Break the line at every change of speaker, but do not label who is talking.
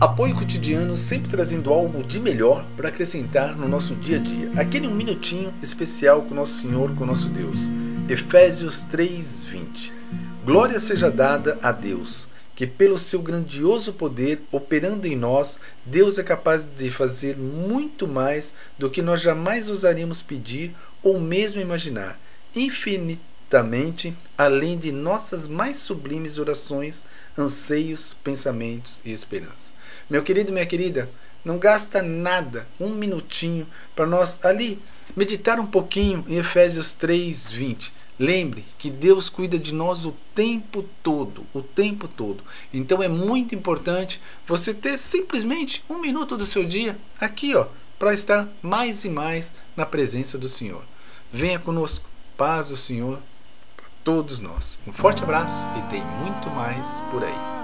Apoio cotidiano sempre trazendo algo de melhor para acrescentar no nosso dia a dia. Aquele um minutinho especial com nosso Senhor, com nosso Deus. Efésios 3:20. Glória seja dada a Deus, que pelo seu grandioso poder operando em nós, Deus é capaz de fazer muito mais do que nós jamais ousaríamos pedir ou mesmo imaginar. Infinitamente além de nossas mais sublimes orações, anseios, pensamentos e esperança. Meu querido, minha querida, não gasta nada, um minutinho, para nós ali meditar um pouquinho em Efésios 3, 20. Lembre que Deus cuida de nós o tempo todo, o tempo todo. Então é muito importante você ter simplesmente um minuto do seu dia aqui, ó, para estar mais e mais na presença do Senhor. Venha conosco, paz do Senhor todos nós. Um forte abraço e tem muito mais por aí.